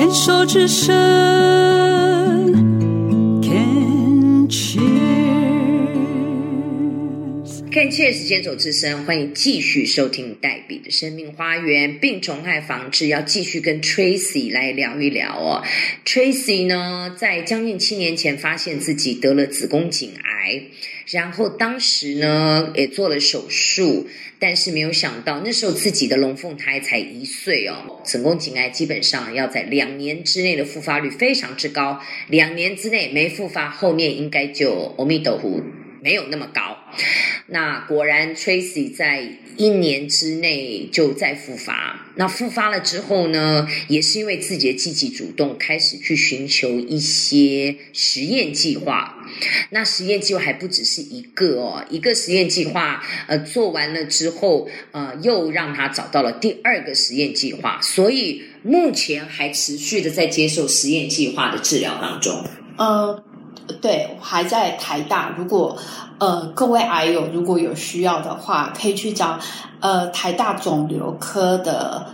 牵手之声，Can cheers。看 Cheers 牵手之声，欢迎继续收听黛比的生命花园病虫害防治，要继续跟 Tracy 来聊一聊哦。Tracy 呢，在将近七年前发现自己得了子宫颈癌，然后当时呢也做了手术，但是没有想到那时候自己的龙凤胎才一岁哦。子宫颈癌基本上要在两年之内的复发率非常之高，两年之内没复发，后面应该就阿弥陀佛。没有那么高，那果然 Tracy 在一年之内就再复发。那复发了之后呢，也是因为自己的积极主动，开始去寻求一些实验计划。那实验计划还不只是一个哦，一个实验计划呃做完了之后，呃又让他找到了第二个实验计划，所以目前还持续的在接受实验计划的治疗当中。呃，对，我还在台大。如果呃各位癌友如果有需要的话，可以去找呃台大肿瘤科的，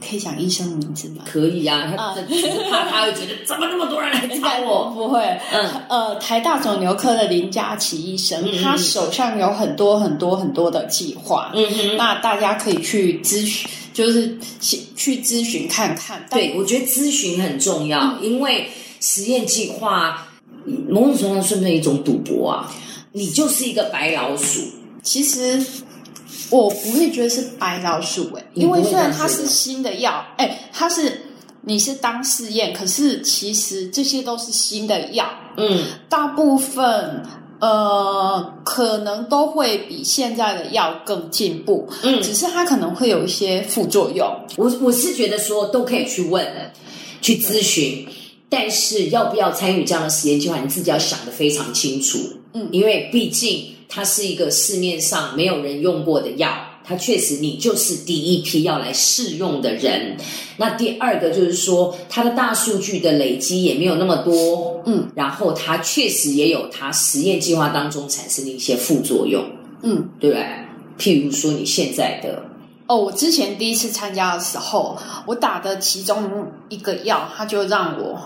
可以讲医生的名字吗？可以啊，他只是怕他会觉得怎么那么多人来找我。不会，嗯呃，台大肿瘤科的林佳琪医生，他手上有很多很多很多的计划，嗯哼，那大家可以去咨询，就是去咨询看看。但对，我觉得咨询很重要，因为实验计划某种程度上算不算一种赌博啊？你就是一个白老鼠，其实我不会觉得是白老鼠诶、你不会因为虽然它是新的药，哎，它是你是当试验，可是其实这些都是新的药，嗯，大部分呃可能都会比现在的药更进步，嗯。只是它可能会有一些副作用。我我是觉得说都可以去问，去咨询，但是要不要参与这样的实验计划，你自己要想的非常清楚，嗯因为毕竟它是一个市面上没有人用过的药。它确实，你就是第一批要来试用的人。那第二个就是说，它的大数据的累积也没有那么多，嗯，然后它确实也有它实验计划当中产生的一些副作用，嗯，对不对？譬如说你现在的，哦，我之前第一次参加的时候，我打的其中一个药，它就让我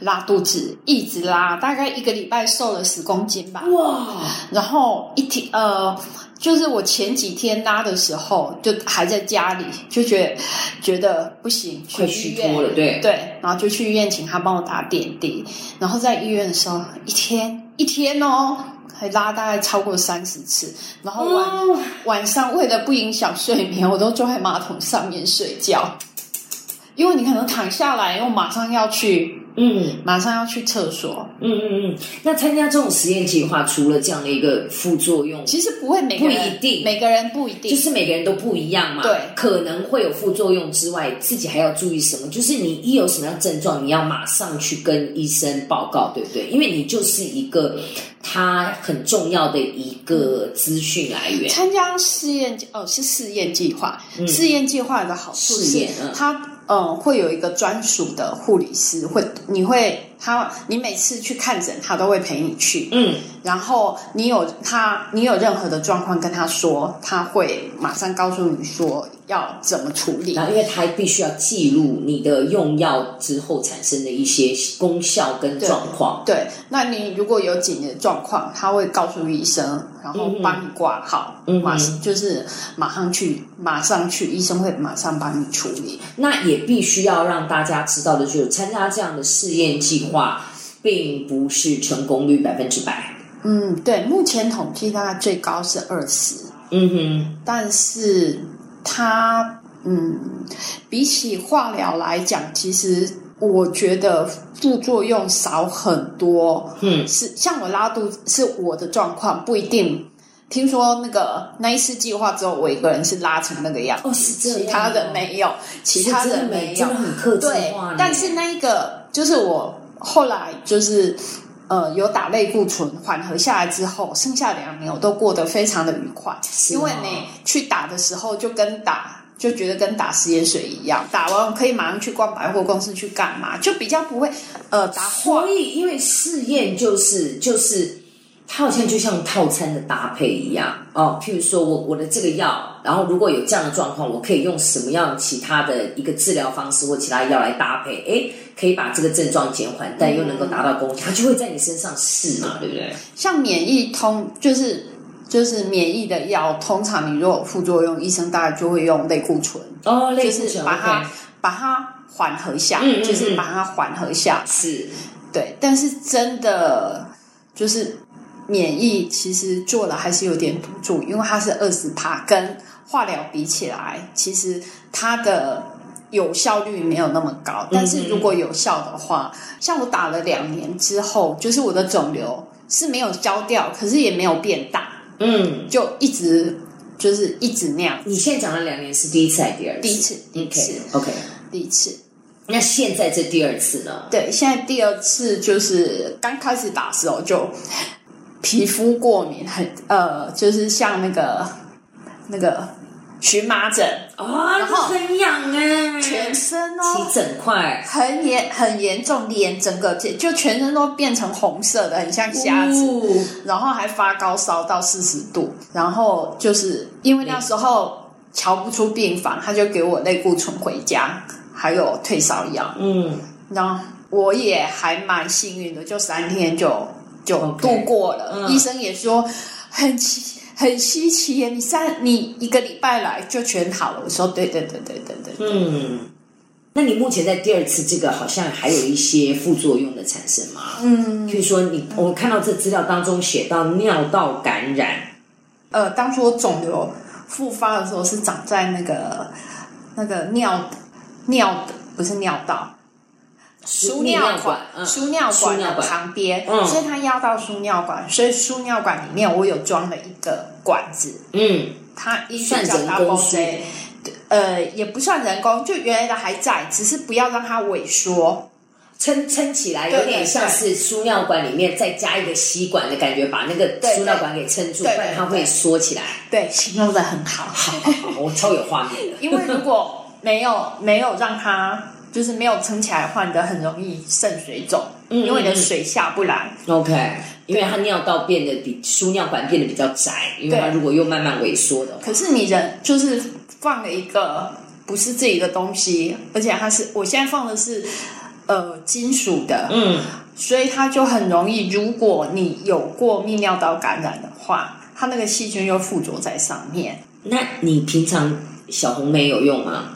拉肚子，一直拉，大概一个礼拜瘦了十公斤吧。哇，然后一天呃，就是我前几天拉的时候，就还在家里，就觉得觉得不行，去快医院。虚脱了，对，对，然后就去医院请他帮我打点滴，然后在医院的时候，一天一天哦，还拉大概超过三十次，然后晚、哦。晚上为了不影响睡眠，我都坐在马桶上面睡觉，因为你可能躺下来，又马上要去，嗯。马上要去厕所，嗯嗯嗯。那参加这种实验计划，除了这样的一个副作用，其实不会每个人不一定。每个人不一定，就是每个人都不一样嘛，对。可能会有副作用之外，自己还要注意什么？就是你一有什么样症状，你要马上去跟医生报告，对不对？因为你就是一个他很重要的一个资讯来源。参加试验哦是试验计划，嗯。试验计划的好处是试验嗯。它嗯会有一个专属的护理师，会你会他你每次去看诊，他都会陪你去，嗯，然后你有他你有任何的状况跟他说，他会马上告诉你说要怎么处理然。后因为他必须要记录你的用药之后产生的一些功效跟状况。对，那你如果有紧急的状况，他会告诉医生，然后帮你挂号，嗯哼马就是马上去，马上去，医生会马上帮你处理。那也必须要让大家知道的就是，参加这样的试验计划，并不是成功率百分之百。嗯，对，目前统计大概最高是二十，嗯哼，但是它嗯，比起化疗来讲，其实我觉得副作用少很多。嗯，是像我拉肚子是我的状况，不一定。听说那个那一次计划之后，我一个人是拉成那个样子，哦是这样其他人没有，其他人没有真的，很克制对。，但是那一个就是我后来就是呃有打类固醇缓和下来之后，剩下两年我都过得非常的愉快，哦因为你去打的时候就跟打。就觉得跟打食盐水一样，打完可以马上去逛百货公司去干嘛，就比较不会呃所以，因为试验就是就是，它好像就像套餐的搭配一样哦。譬如说我我的这个药然后如果有这样的状况，我可以用什么样其他的一个治疗方式或其他药来搭配，诶，可以把这个症状减缓，但又能够达到功效，它就会在你身上试嘛，对不对？像免疫通就是就是免疫的药，通常你如果有副作用，医生大概就会用类固醇，哦，类就是固醇把它把它缓和下，嗯嗯就是嗯把它缓和下。是，对，但是真的就是免疫，其实做了还是有点堵住，因为它是二十趴，跟化疗比起来，其实它的有效率没有那么高。但是如果有效的话，像我打了两年之后，就是我的肿瘤是没有消掉，可是也没有变大，嗯，就一直就是一直那样。你现在讲了两年是第一次还是第二次？第一次第一次 OK，, 第一次，那现在这第二次呢？对，现在第二次就是刚开始打的时候就皮肤过敏，很呃，就是像那个那个荨麻疹，啊，然后很痒哎，全身哦。起哦整块，很严很严重，脸整个就全身都变成红色的，很像虾子。哦。然后还发高烧到四十度，然后就是因为那时候瞧不出病房，他就给我类固醇回家，还有退烧药。嗯，然后我也还蛮幸运的，就三天就就度过了。嗯。医生也说很奇很稀奇耶，你三你一个礼拜来就全好了。我说对对对对对对，嗯，那你目前在第二次这个好像还有一些副作用的产生吗？嗯，譬如说你，我看到这资料当中写到尿道感染，呃，当初我肿瘤复发的时候是长在那个那个尿尿的不是尿道。输尿管，嗯，输尿管的旁边，嗯所以它压到输尿管，所以输尿管里面我有装了一个管子，嗯，它医算学叫人工 double 输 J，呃，也不算人工，就原来的还在，只是不要让它萎缩。撑撑起来，有点像是输尿管里面再加一个吸管的感觉，把那个对输尿管给撑住，不然它会缩起来。对，形容的很好。好好好，我超有画面的。因为如果没有没有让它就是没有撑起来的话，你的很容易肾水肿，嗯因为你的水下不来。OK，因为它尿道变得比输尿管变得比较窄，因为它如果又慢慢萎缩的话，可是你人就是放了一个不是自己的东西，而且它是我现在放的是呃金属的，嗯，所以它就很容易。如果你有过泌尿道感染的话，它那个细菌又附着在上面，那你平常小红梅有用吗？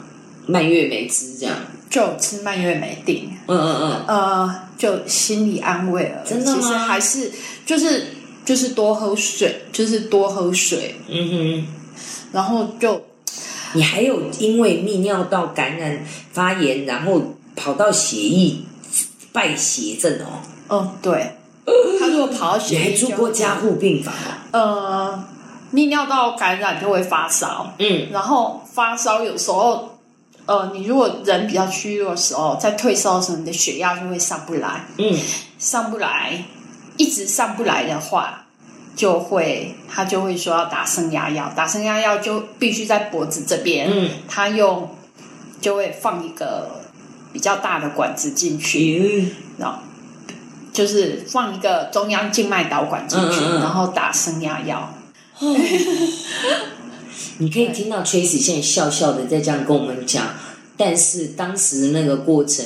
蔓越莓汁这样？就吃蔓越莓定，嗯嗯嗯，呃，就心理安慰了。真的吗？其实还是就是就是多喝水，就是多喝水，嗯哼。然后就你还有因为泌尿道感染发炎，然后跑到血液败血症哦，哦对，他如果跑到你血液就还住过加护病房哦？呃，泌尿道感染就会发烧，嗯，然后发烧有时候，呃，你如果人比较虚弱的时候，在退烧的时候，你的血压就会上不来，嗯，上不来，一直上不来的话，就会他就会说要打升压药，打升压药就必须在脖子这边，嗯，他用就会放一个比较大的管子进去，嗯然后就是放一个中央静脉导管进去，嗯嗯嗯。然后打升压药。你可以听到 Tracy 现在笑笑的在这样跟我们讲，但是当时的那个过程，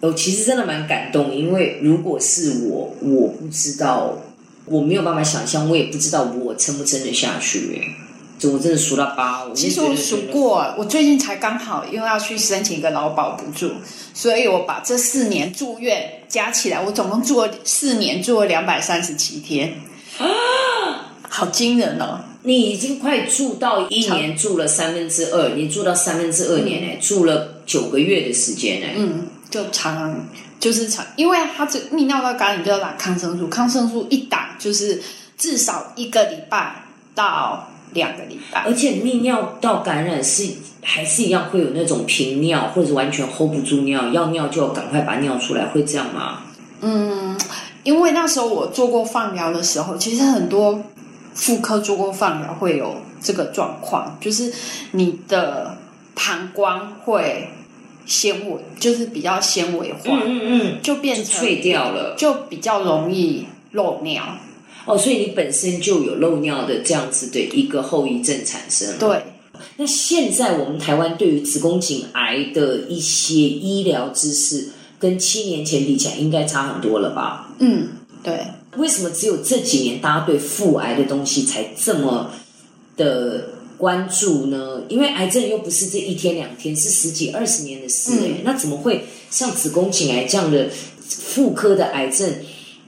我其实真的蛮感动，因为如果是我，我不知道，我没有办法想象，我也不知道我撑不撑得下去。我真的数到八，我其实我数过，我最近才刚好，因为要去申请一个劳保补助，所以我把这四年住院加起来，我总共住了四年，住了两百三十七天，啊好惊人哦！你已经快住到一年住了三分之二，你住到三分之二年哎、住了九个月的时间哎、嗯，就常就是常，因为它这泌尿道感染就要打抗生素，抗生素一打就是至少一个礼拜到两个礼拜而。且泌尿道感染是还是一样会有那种频尿，或者完全 hold 不住尿，要尿就要赶快把尿出来，会这样吗？嗯，因为那时候我做过放疗的时候，其实很多妇科做过放疗会有这个状况，就是你的膀胱会纤维，就是比较纤维化，嗯嗯，就变成脆掉了。就比较容易漏尿。哦，所以你本身就有漏尿的这样子的一个后遗症产生。，对，那现在我们台湾对于子宫颈癌的一些医疗知识，跟七年前比起来，应该差很多了吧？嗯，对，为什么只有这几年大家对腹癌的东西才这么的关注呢？因为癌症又不是这一天两天，是十几二十年的事哎、嗯。那怎么会像子宫颈癌这样的妇科的癌症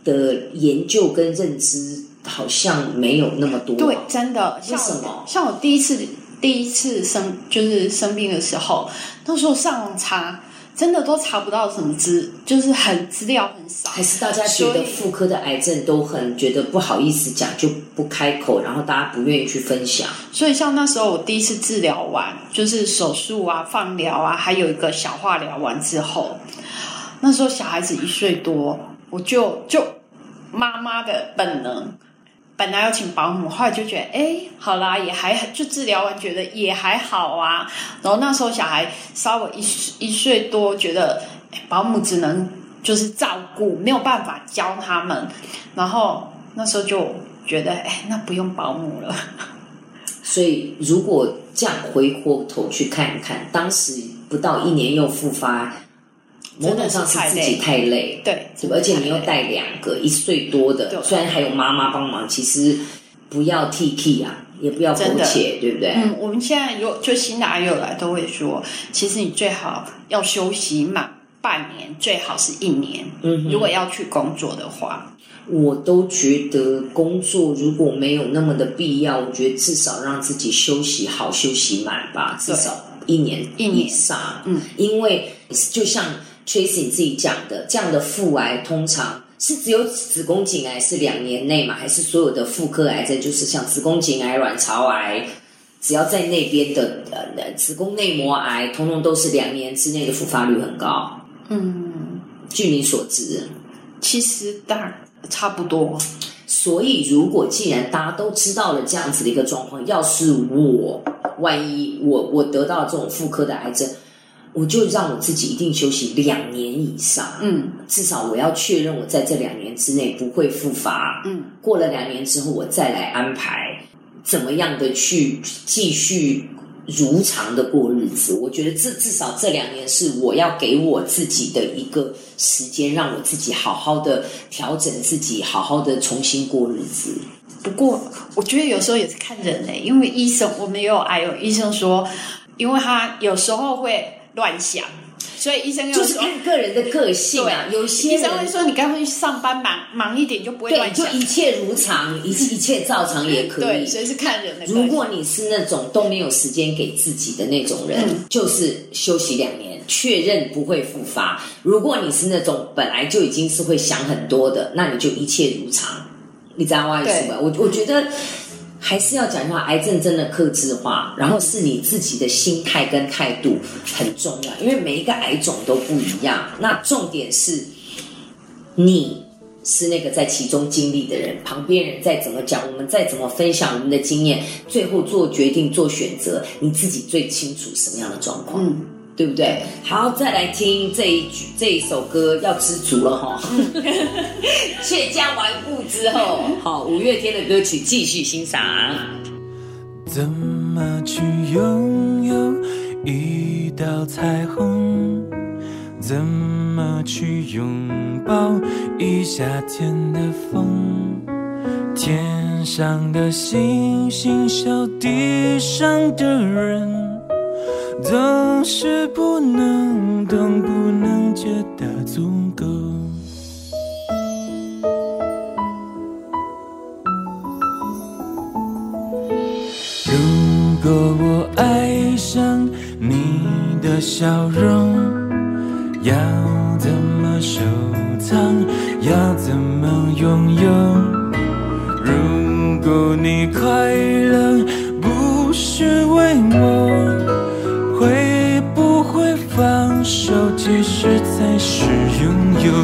的研究跟认知好像没有那么多、对，，真的，像为什么？像我第一次第一次生就是生病的时候，那时候上网查，真的都查不到什么资，就是很资料很少，还是大家觉得妇科的癌症都很觉得不好意思讲，就不开口，然后大家不愿意去分享。所以像那时候我第一次治疗完，就是手术啊、放疗啊，还有一个小化疗完之后，那时候小孩子一岁多，我就就妈妈的本能，本来要请保姆，后来就觉得，哎，好啦，也还就治疗完，觉得也还好啊。然后那时候小孩稍微一一岁多，觉得保姆只能就是照顾，没有办法教他们。然后那时候就觉得，哎，那不用保姆了。所以，如果这样回过头去看一看，当时不到一年又复发，某种上是自己太累，对，而且你又带两个一岁多的，对。虽然还有妈妈帮忙，其实不要 T K 啊，也不要苟且，对不对？嗯，我们现在有就新的阿友来都会说，其实你最好要休息满半年，最好是一年。嗯如果要去工作的话，我都觉得工作如果没有那么的必要，我觉得至少让自己休息好、休息满吧，至少一年一年。以上。嗯，因为就像 Tracy 你自己讲的，这样的腹癌通常是只有子宫颈癌是两年内嘛，还是所有的妇科癌症，就是像子宫颈癌、卵巢癌，只要在那边的呃子宫内膜癌，通通都是两年之内的复发率很高。嗯，据你所知，其实大差不多。所以，如果既然大家都知道了这样子的一个状况，要是我万一我我得到这种妇科的癌症，我就让我自己一定休息两年以上，嗯至少我要确认我在这两年之内不会复发。嗯，过了两年之后，我再来安排怎么样的去继续如常的过日子。我觉得这至少这两年是我要给我自己的一个时间，让我自己好好的调整自己，好好的重新过日子。不过我觉得有时候也是看人嘞、因为医生我们也有癌友医生说，因为他有时候会乱想，所以医生有就是看个人的个性啊，有些医生会人。说你干脆去上班忙忙一点就不会对，乱想。就一切如常，一 一切照常也可以。对，所以是看人的。如果你是那种都没有时间给自己的那种人，嗯就是休息两年，确认不会复发。如果你是那种本来就已经是会想很多的，那你就一切如常。你知道我意思吧？我我觉得还是要讲一下，癌症真的克制化，然后是你自己的心态跟态度很重要，因为每一个癌种都不一样。那重点是你是那个在其中经历的人，旁边人再怎么讲，我们再怎么分享我们的经验，最后做决定、做选择，你自己最清楚什么样的状况，对不对？好，再来听这一句这一首歌，要知足了哈。却将完顾之后，好，五月天的歌曲继续欣赏。怎么去拥有一道彩虹？怎么去拥抱一夏天的风？天上的星星笑地上的人，总是不能懂，不能觉得足够。如果我爱上你的笑容，要怎么收藏？要怎么拥有？如果你快乐